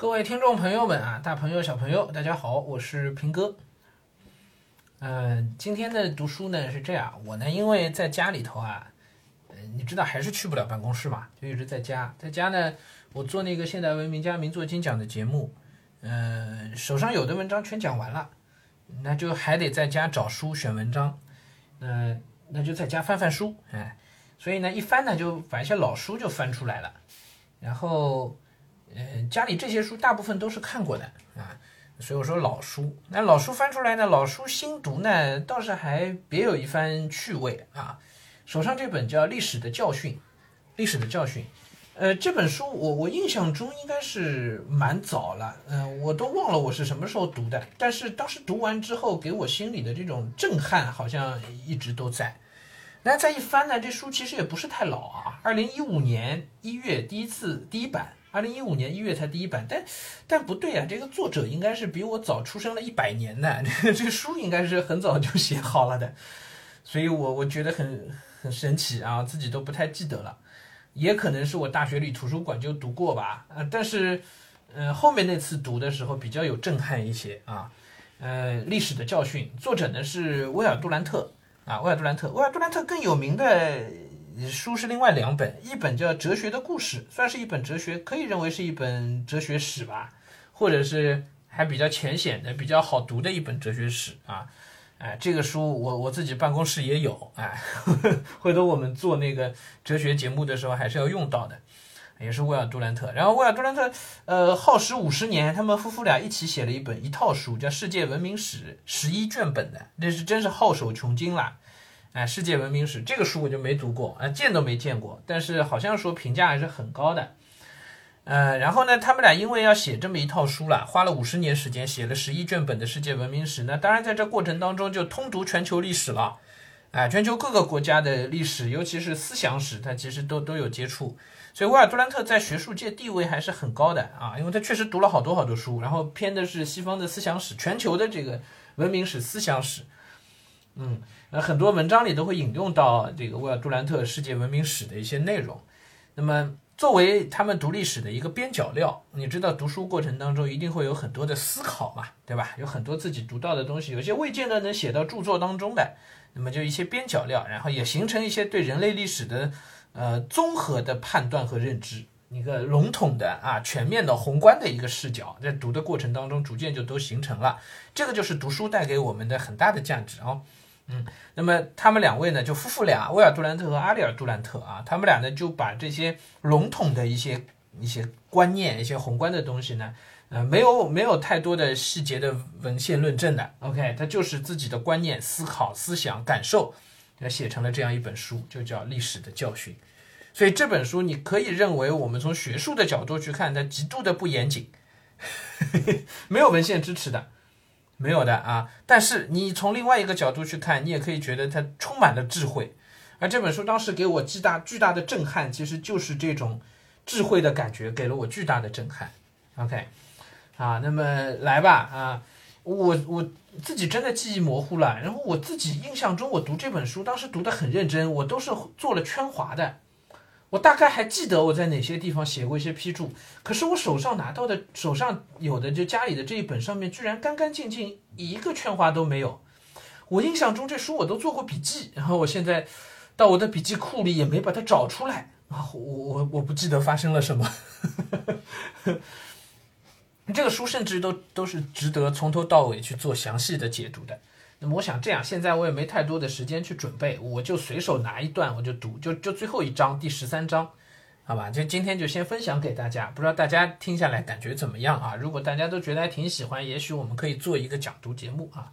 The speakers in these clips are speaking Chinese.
各位听众朋友们啊，大朋友小朋友，大家好，我是平哥。嗯，今天的读书呢是这样，我呢因为在家里头啊，呃，你知道还是去不了办公室嘛，就一直在家。在家呢，我做那个现代文明家名作精讲的节目，嗯，手上有的文章全讲完了，那就还得在家找书选文章，那那就在家翻翻书，哎，所以呢一翻呢就把一些老书就翻出来了，然后。嗯，家里这些书大部分都是看过的啊，所以我说老书。那老书翻出来呢，老书新读呢，倒是还别有一番趣味啊。手上这本叫《历史的教训》，历史的教训。呃，这本书我我印象中应该是蛮早了，嗯，我都忘了我是什么时候读的。但是当时读完之后，给我心里的这种震撼好像一直都在。那再一翻呢，这书其实也不是太老啊，二零一五年一月第一次第一版。二零一五年一月才第一版，但但不对啊，这个作者应该是比我早出生了一百年呢，这个书应该是很早就写好了的，所以我我觉得很很神奇啊，自己都不太记得了，也可能是我大学里图书馆就读过吧，呃，但是呃后面那次读的时候比较有震撼一些啊，呃历史的教训，作者呢是威尔杜兰特。啊，威尔杜兰特，威尔杜兰特更有名的。书是另外两本，一本叫《哲学的故事》，算是一本哲学，可以认为是一本哲学史吧，或者是还比较浅显的、比较好读的一本哲学史啊。哎，这个书我我自己办公室也有，哎，回头我们做那个哲学节目的时候还是要用到的，也是威尔杜兰特。然后威尔杜兰特呃耗时五十年，他们夫妇俩一起写了一本一套书，叫《世界文明史》，十一卷本的，那是真是耗手穷经了。哎，世界文明史这个书我就没读过，啊，见都没见过，但是好像说评价还是很高的。呃，然后呢，他们俩因为要写这么一套书了，花了五十年时间写了十一卷本的世界文明史。那当然在这过程当中就通读全球历史了，哎，全球各个国家的历史，尤其是思想史，他其实都都有接触。所以威尔杜兰特在学术界地位还是很高的啊，因为他确实读了好多好多书，然后偏的是西方的思想史，全球的这个文明史、思想史，嗯。呃，很多文章里都会引用到这个威尔杜兰特世界文明史的一些内容。那么，作为他们读历史的一个边角料，你知道，读书过程当中一定会有很多的思考嘛，对吧？有很多自己读到的东西，有些未见得能写到著作当中的，那么就一些边角料，然后也形成一些对人类历史的呃综合的判断和认知，一个笼统的啊全面的宏观的一个视角，在读的过程当中逐渐就都形成了。这个就是读书带给我们的很大的价值啊。嗯，那么他们两位呢，就夫妇俩，威尔杜兰特和阿里尔杜兰特啊，他们俩呢就把这些笼统的一些一些观念、一些宏观的东西呢，呃，没有没有太多的细节的文献论证的，OK，他就是自己的观念、思考、思想、感受，那写成了这样一本书，就叫《历史的教训》。所以这本书你可以认为，我们从学术的角度去看，它极度的不严谨，没有文献支持的。没有的啊，但是你从另外一个角度去看，你也可以觉得它充满了智慧。而这本书当时给我巨大巨大的震撼，其实就是这种智慧的感觉给了我巨大的震撼。OK，啊，那么来吧啊，我我自己真的记忆模糊了，然后我自己印象中我读这本书当时读得很认真，我都是做了圈划的。我大概还记得我在哪些地方写过一些批注，可是我手上拿到的，手上有的就家里的这一本上面居然干干净净，一个圈划都没有。我印象中这书我都做过笔记，然后我现在到我的笔记库里也没把它找出来啊，我我我不记得发生了什么。这个书甚至都都是值得从头到尾去做详细的解读的。那么我想这样，现在我也没太多的时间去准备，我就随手拿一段我就读，就就最后一章第十三章，好吧？就今天就先分享给大家，不知道大家听下来感觉怎么样啊？如果大家都觉得还挺喜欢，也许我们可以做一个讲读节目啊，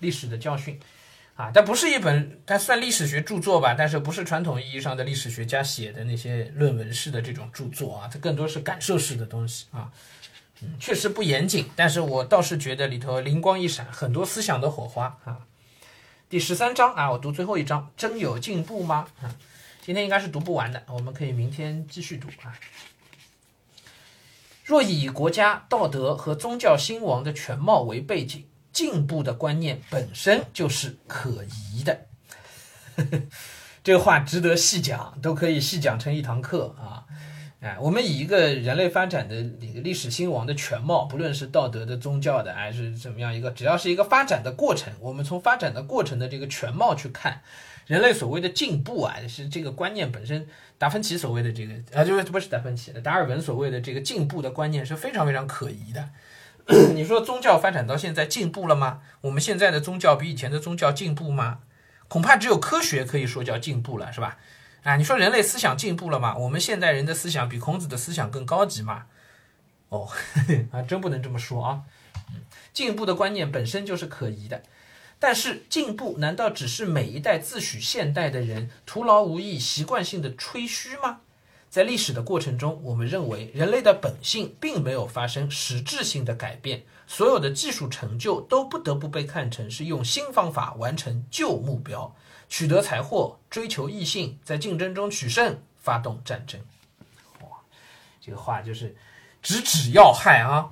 历史的教训啊，但不是一本，它算历史学著作吧，但是不是传统意义上的历史学家写的那些论文式的这种著作啊，它更多是感受式的东西啊。确实不严谨，但是我倒是觉得里头灵光一闪，很多思想的火花啊。第十三章啊，我读最后一章，真有进步吗？啊，今天应该是读不完的，我们可以明天继续读啊。若以国家道德和宗教兴亡的全貌为背景，进步的观念本身就是可疑的。这个话值得细讲，都可以细讲成一堂课啊。哎，我们以一个人类发展的一个历史兴亡的全貌，不论是道德的、宗教的，还是怎么样一个，只要是一个发展的过程，我们从发展的过程的这个全貌去看，人类所谓的进步啊，是这个观念本身，达芬奇所谓的这个啊，就是不是达芬奇的，达尔文所谓的这个进步的观念是非常非常可疑的。你说宗教发展到现在进步了吗？我们现在的宗教比以前的宗教进步吗？恐怕只有科学可以说叫进步了，是吧？啊，你说人类思想进步了吗？我们现代人的思想比孔子的思想更高级吗？哦，啊，真不能这么说啊！进步的观念本身就是可疑的，但是进步难道只是每一代自诩现代的人徒劳无益、习惯性的吹嘘吗？在历史的过程中，我们认为人类的本性并没有发生实质性的改变，所有的技术成就都不得不被看成是用新方法完成旧目标。取得财货，追求异性，在竞争中取胜，发动战争。哇，这个话就是直指要害啊！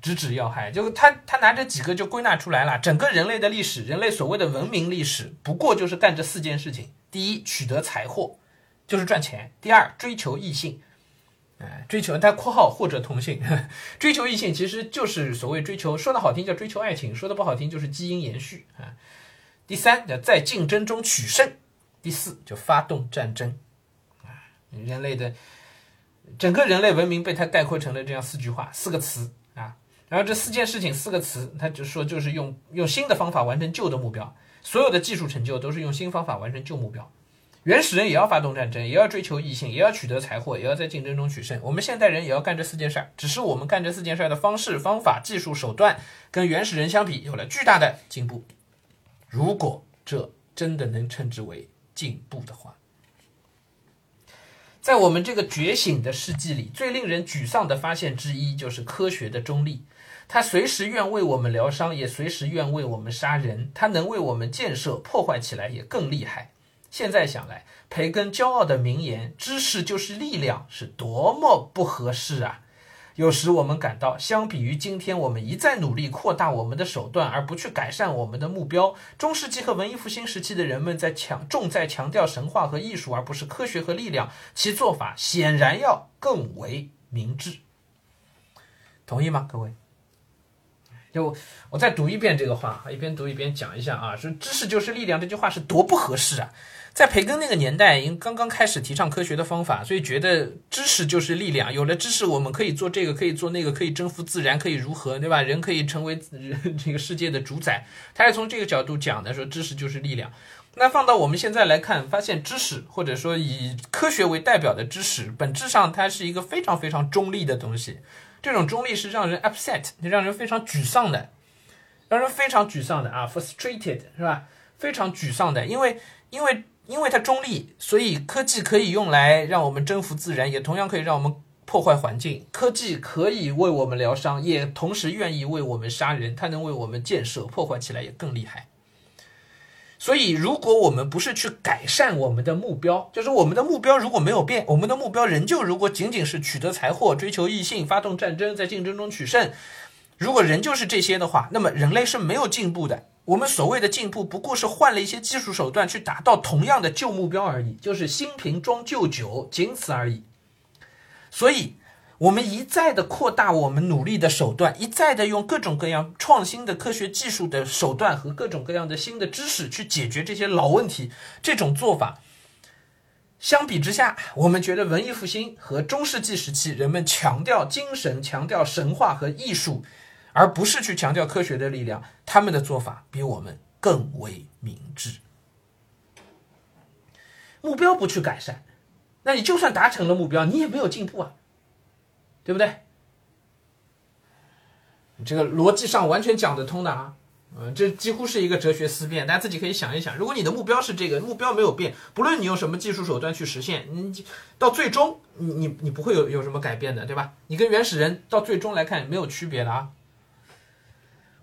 直指要害，就他他拿这几个就归纳出来了。整个人类的历史，人类所谓的文明历史，不过就是干这四件事情：第一，取得财货，就是赚钱；第二，追求异性，哎，追求他括号或者同性，追求异性其实就是所谓追求，说的好听叫追求爱情，说的不好听就是基因延续啊。第三，叫在竞争中取胜；第四，就发动战争。啊，人类的整个人类文明被他概括成了这样四句话、四个词啊。然后这四件事情、四个词，他就说就是用用新的方法完成旧的目标。所有的技术成就都是用新方法完成旧目标。原始人也要发动战争，也要追求异性，也要取得财货，也要在竞争中取胜。我们现代人也要干这四件事儿，只是我们干这四件事儿的方式、方法、技术手段跟原始人相比有了巨大的进步。如果这真的能称之为进步的话，在我们这个觉醒的世纪里，最令人沮丧的发现之一就是科学的中立。它随时愿为我们疗伤，也随时愿为我们杀人。它能为我们建设，破坏起来也更厉害。现在想来，培根骄傲的名言“知识就是力量”是多么不合适啊！有时我们感到，相比于今天，我们一再努力扩大我们的手段，而不去改善我们的目标。中世纪和文艺复兴时期的人们在强重在强调神话和艺术，而不是科学和力量，其做法显然要更为明智。同意吗，各位？就我再读一遍这个话，一边读一边讲一下啊，说“知识就是力量”这句话是多不合适啊！在培根那个年代，因刚刚开始提倡科学的方法，所以觉得知识就是力量。有了知识，我们可以做这个，可以做那个，可以征服自然，可以如何，对吧？人可以成为 这个世界的主宰。他是从这个角度讲的，说知识就是力量。那放到我们现在来看，发现知识或者说以科学为代表的知识，本质上它是一个非常非常中立的东西。这种中立是让人 upset，让人非常沮丧的，让人非常沮丧的啊，frustrated 是吧？非常沮丧的，因为因为。因为它中立，所以科技可以用来让我们征服自然，也同样可以让我们破坏环境。科技可以为我们疗伤，也同时愿意为我们杀人。它能为我们建设，破坏起来也更厉害。所以，如果我们不是去改善我们的目标，就是我们的目标如果没有变，我们的目标仍旧如果仅仅是取得财货、追求异性、发动战争，在竞争中取胜，如果仍旧是这些的话，那么人类是没有进步的。我们所谓的进步，不过是换了一些技术手段去达到同样的旧目标而已，就是新瓶装旧酒，仅此而已。所以，我们一再的扩大我们努力的手段，一再的用各种各样创新的科学技术的手段和各种各样的新的知识去解决这些老问题。这种做法，相比之下，我们觉得文艺复兴和中世纪时期人们强调精神、强调神话和艺术。而不是去强调科学的力量，他们的做法比我们更为明智。目标不去改善，那你就算达成了目标，你也没有进步啊，对不对？这个逻辑上完全讲得通的啊，嗯，这几乎是一个哲学思辨，大家自己可以想一想。如果你的目标是这个，目标没有变，不论你用什么技术手段去实现，你到最终，你你你不会有有什么改变的，对吧？你跟原始人到最终来看没有区别的啊。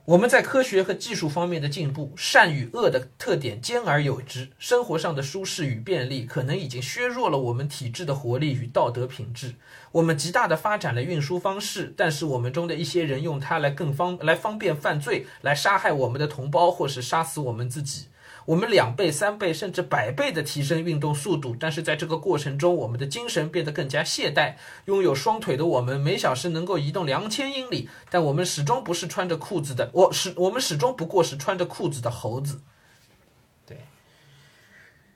我们在科学和技术方面的进步，善与恶的特点兼而有之。生活上的舒适与便利，可能已经削弱了我们体制的活力与道德品质。我们极大的发展了运输方式，但是我们中的一些人用它来更方来方便犯罪，来杀害我们的同胞，或是杀死我们自己。我们两倍、三倍甚至百倍的提升运动速度，但是在这个过程中，我们的精神变得更加懈怠。拥有双腿的我们，每小时能够移动两千英里，但我们始终不是穿着裤子的，我始我们始终不过是穿着裤子的猴子。对，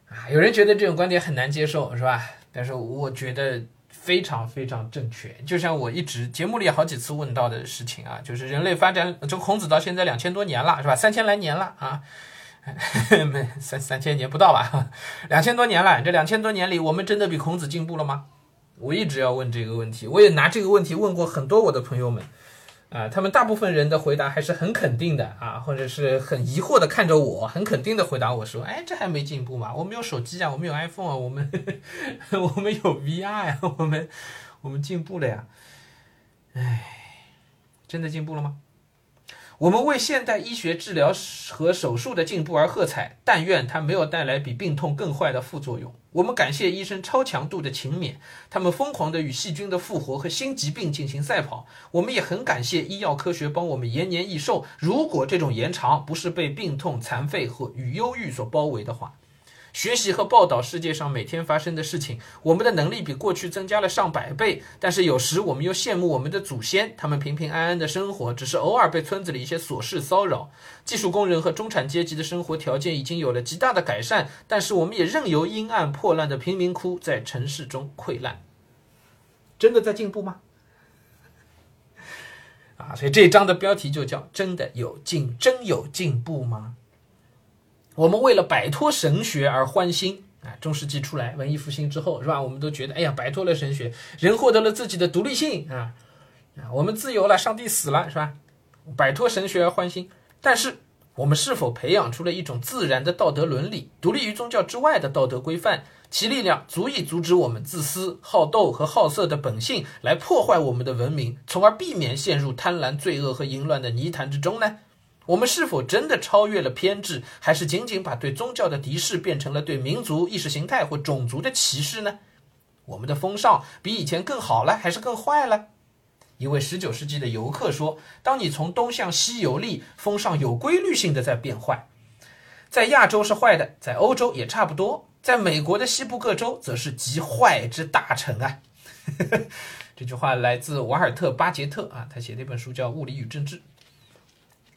啊，有人觉得这种观点很难接受，是吧？但是我觉得。非常非常正确，就像我一直节目里好几次问到的事情啊，就是人类发展，从孔子到现在两千多年了，是吧？三千来年了啊，没 三三千年不到吧？两千多年了，这两千多年里，我们真的比孔子进步了吗？我一直要问这个问题，我也拿这个问题问过很多我的朋友们。啊，他们大部分人的回答还是很肯定的啊，或者是很疑惑的看着我，很肯定的回答我说：“哎，这还没进步嘛？我们有手机啊，我们有 iPhone 啊，我们 我们有 VR 呀，我们我们进步了呀。”哎，真的进步了吗？我们为现代医学治疗和手术的进步而喝彩，但愿它没有带来比病痛更坏的副作用。我们感谢医生超强度的勤勉，他们疯狂地与细菌的复活和新疾病进行赛跑。我们也很感谢医药科学帮我们延年益寿。如果这种延长不是被病痛、残废和与忧郁所包围的话。学习和报道世界上每天发生的事情，我们的能力比过去增加了上百倍。但是有时我们又羡慕我们的祖先，他们平平安安的生活，只是偶尔被村子里一些琐事骚扰。技术工人和中产阶级的生活条件已经有了极大的改善，但是我们也任由阴暗破烂的贫民窟在城市中溃烂。真的在进步吗？啊，所以这一章的标题就叫“真的有进，真有进步吗？”我们为了摆脱神学而欢欣啊！中世纪出来，文艺复兴之后，是吧？我们都觉得，哎呀，摆脱了神学，人获得了自己的独立性啊！啊，我们自由了，上帝死了，是吧？摆脱神学而欢欣。但是，我们是否培养出了一种自然的道德伦理，独立于宗教之外的道德规范？其力量足以阻止我们自私、好斗和好色的本性来破坏我们的文明，从而避免陷入贪婪、罪恶和淫乱的泥潭之中呢？我们是否真的超越了偏执，还是仅仅把对宗教的敌视变成了对民族意识形态或种族的歧视呢？我们的风尚比以前更好了，还是更坏了？一位十九世纪的游客说：“当你从东向西游历，风尚有规律性的在变坏。在亚洲是坏的，在欧洲也差不多，在美国的西部各州则是极坏之大成啊。”这句话来自瓦尔特·巴杰特啊，他写的一本书叫《物理与政治》。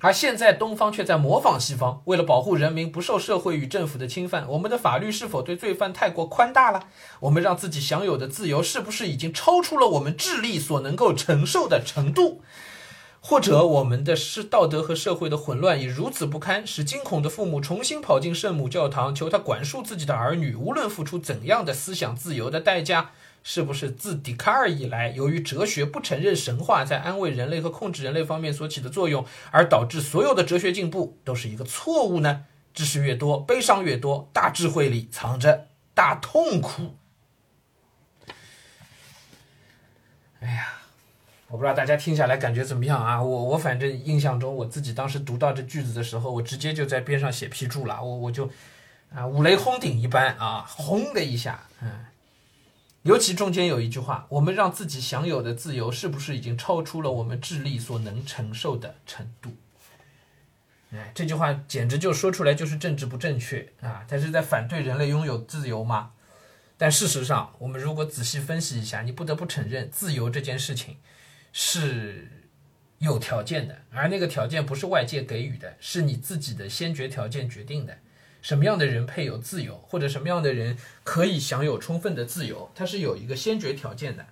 而现在，东方却在模仿西方。为了保护人民不受社会与政府的侵犯，我们的法律是否对罪犯太过宽大了？我们让自己享有的自由，是不是已经超出了我们智力所能够承受的程度？或者，我们的是道德和社会的混乱已如此不堪，使惊恐的父母重新跑进圣母教堂，求他管束自己的儿女，无论付出怎样的思想自由的代价？是不是自笛卡尔以来，由于哲学不承认神话在安慰人类和控制人类方面所起的作用，而导致所有的哲学进步都是一个错误呢？知识越多，悲伤越多，大智慧里藏着大痛苦。哎呀，我不知道大家听下来感觉怎么样啊？我我反正印象中，我自己当时读到这句子的时候，我直接就在边上写批注了，我我就啊五雷轰顶一般啊，轰的一下，嗯。尤其中间有一句话：“我们让自己享有的自由，是不是已经超出了我们智力所能承受的程度？”哎，这句话简直就说出来就是政治不正确啊！他是在反对人类拥有自由吗？但事实上，我们如果仔细分析一下，你不得不承认，自由这件事情是有条件的，而那个条件不是外界给予的，是你自己的先决条件决定的。什么样的人配有自由，或者什么样的人可以享有充分的自由？它是有一个先决条件的，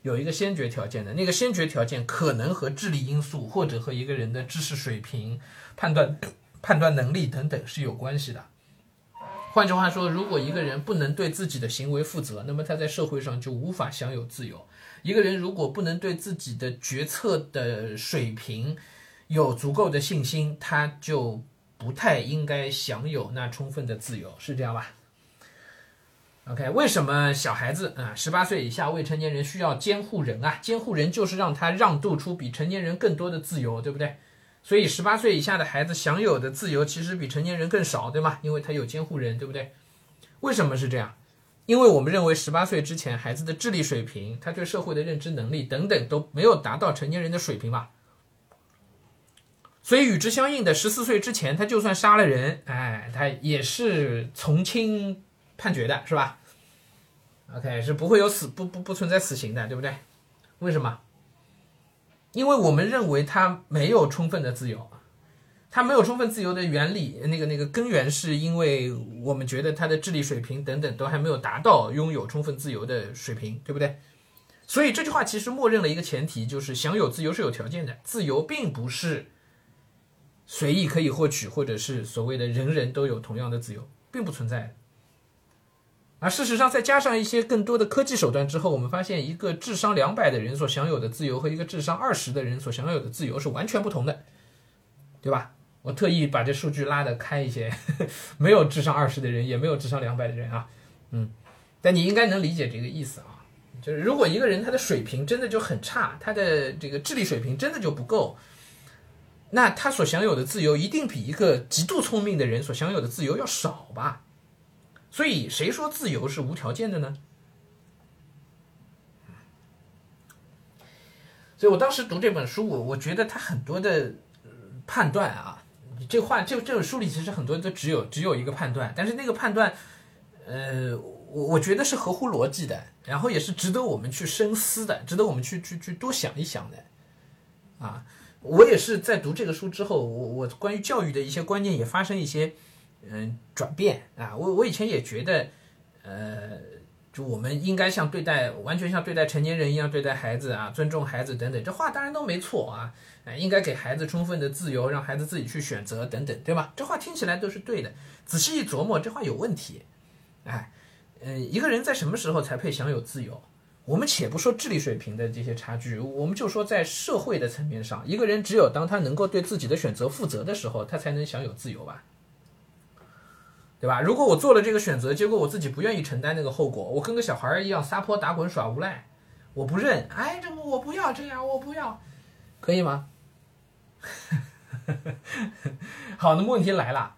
有一个先决条件的。那个先决条件可能和智力因素，或者和一个人的知识水平、判断、判断能力等等是有关系的。换句话说，如果一个人不能对自己的行为负责，那么他在社会上就无法享有自由。一个人如果不能对自己的决策的水平有足够的信心，他就。不太应该享有那充分的自由，是这样吧？OK，为什么小孩子啊，十八岁以下未成年人需要监护人啊？监护人就是让他让渡出比成年人更多的自由，对不对？所以十八岁以下的孩子享有的自由其实比成年人更少，对吗？因为他有监护人，对不对？为什么是这样？因为我们认为十八岁之前孩子的智力水平、他对社会的认知能力等等都没有达到成年人的水平嘛。所以与之相应的，十四岁之前，他就算杀了人，哎，他也是从轻判决的，是吧？OK，是不会有死不不不存在死刑的，对不对？为什么？因为我们认为他没有充分的自由，他没有充分自由的原理，那个那个根源是因为我们觉得他的智力水平等等都还没有达到拥有充分自由的水平，对不对？所以这句话其实默认了一个前提，就是享有自由是有条件的，自由并不是。随意可以获取，或者是所谓的人人都有同样的自由，并不存在。而事实上，再加上一些更多的科技手段之后，我们发现一个智商两百的人所享有的自由和一个智商二十的人所享有的自由是完全不同的，对吧？我特意把这数据拉得开一些，呵 呵没有智商二十的人，也没有智商两百的人啊，嗯，但你应该能理解这个意思啊，就是如果一个人他的水平真的就很差，他的这个智力水平真的就不够。那他所享有的自由一定比一个极度聪明的人所享有的自由要少吧？所以谁说自由是无条件的呢？所以我当时读这本书，我我觉得他很多的判断啊，这话这这本书里其实很多都只有只有一个判断，但是那个判断，呃，我我觉得是合乎逻辑的，然后也是值得我们去深思的，值得我们去去去多想一想的，啊。我也是在读这个书之后，我我关于教育的一些观念也发生一些嗯转变啊。我我以前也觉得，呃，就我们应该像对待完全像对待成年人一样对待孩子啊，尊重孩子等等，这话当然都没错啊。哎，应该给孩子充分的自由，让孩子自己去选择等等，对吧？这话听起来都是对的。仔细一琢磨，这话有问题。哎，嗯，一个人在什么时候才配享有自由？我们且不说智力水平的这些差距，我们就说在社会的层面上，一个人只有当他能够对自己的选择负责的时候，他才能享有自由吧，对吧？如果我做了这个选择，结果我自己不愿意承担那个后果，我跟个小孩儿一样撒泼打滚耍无赖，我不认，哎，这个我不要这样，我不要，可以吗？好，那么问题来了，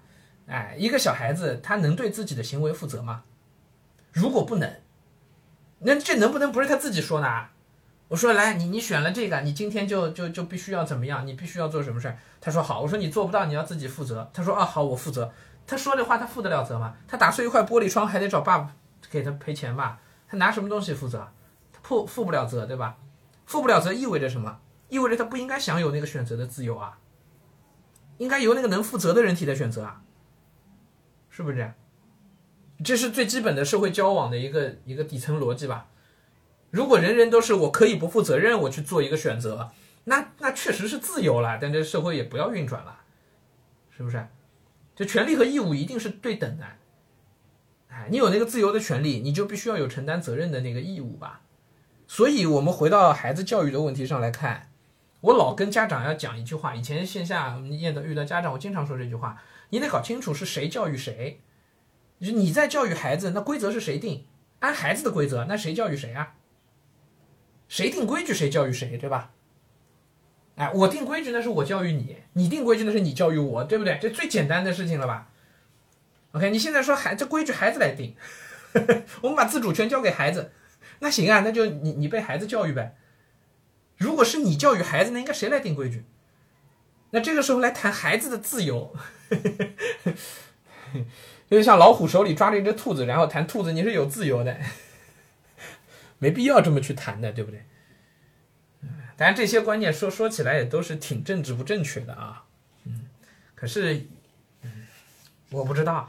哎，一个小孩子他能对自己的行为负责吗？如果不能。那这能不能不是他自己说的？我说来，你你选了这个，你今天就就就必须要怎么样？你必须要做什么事儿？他说好。我说你做不到，你要自己负责。他说啊好，我负责。他说这话，他负得了责吗？他打碎一块玻璃窗，还得找爸爸给他赔钱吧？他拿什么东西负责？他负负不了责，对吧？负不了责意味着什么？意味着他不应该享有那个选择的自由啊！应该由那个能负责的人替他选择啊，是不是这样？这是最基本的社会交往的一个一个底层逻辑吧。如果人人都是我可以不负责任，我去做一个选择，那那确实是自由了，但这社会也不要运转了，是不是？这权利和义务一定是对等的。哎，你有那个自由的权利，你就必须要有承担责任的那个义务吧。所以，我们回到孩子教育的问题上来看，我老跟家长要讲一句话。以前线下遇到遇到家长，我经常说这句话：你得搞清楚是谁教育谁。就你在教育孩子，那规则是谁定？按孩子的规则，那谁教育谁啊？谁定规矩，谁教育谁，对吧？哎，我定规矩那是我教育你，你定规矩那是你教育我，对不对？这最简单的事情了吧？OK，你现在说孩这规矩孩子来定，我们把自主权交给孩子，那行啊，那就你你被孩子教育呗。如果是你教育孩子，那应该谁来定规矩？那这个时候来谈孩子的自由。就像老虎手里抓着一只兔子，然后谈兔子你是有自由的，没必要这么去谈的，对不对？当然这些观念说说起来也都是挺政治不正确的啊，嗯，可是，嗯，我不知道，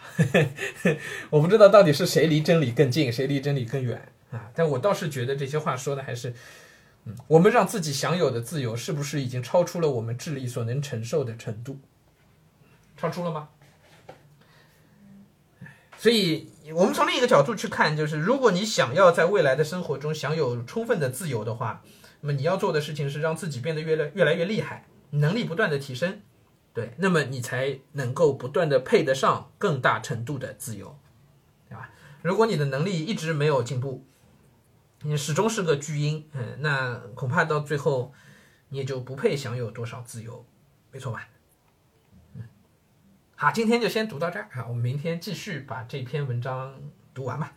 我不知道到底是谁离真理更近，谁离真理更远啊？但我倒是觉得这些话说的还是，嗯，我们让自己享有的自由是不是已经超出了我们智力所能承受的程度？超出了吗？所以，我们从另一个角度去看，就是如果你想要在未来的生活中享有充分的自由的话，那么你要做的事情是让自己变得越来越来越厉害，能力不断的提升，对，那么你才能够不断的配得上更大程度的自由，对吧？如果你的能力一直没有进步，你始终是个巨婴，嗯，那恐怕到最后你也就不配享有多少自由，没错吧？嗯好，今天就先读到这儿啊，我们明天继续把这篇文章读完吧。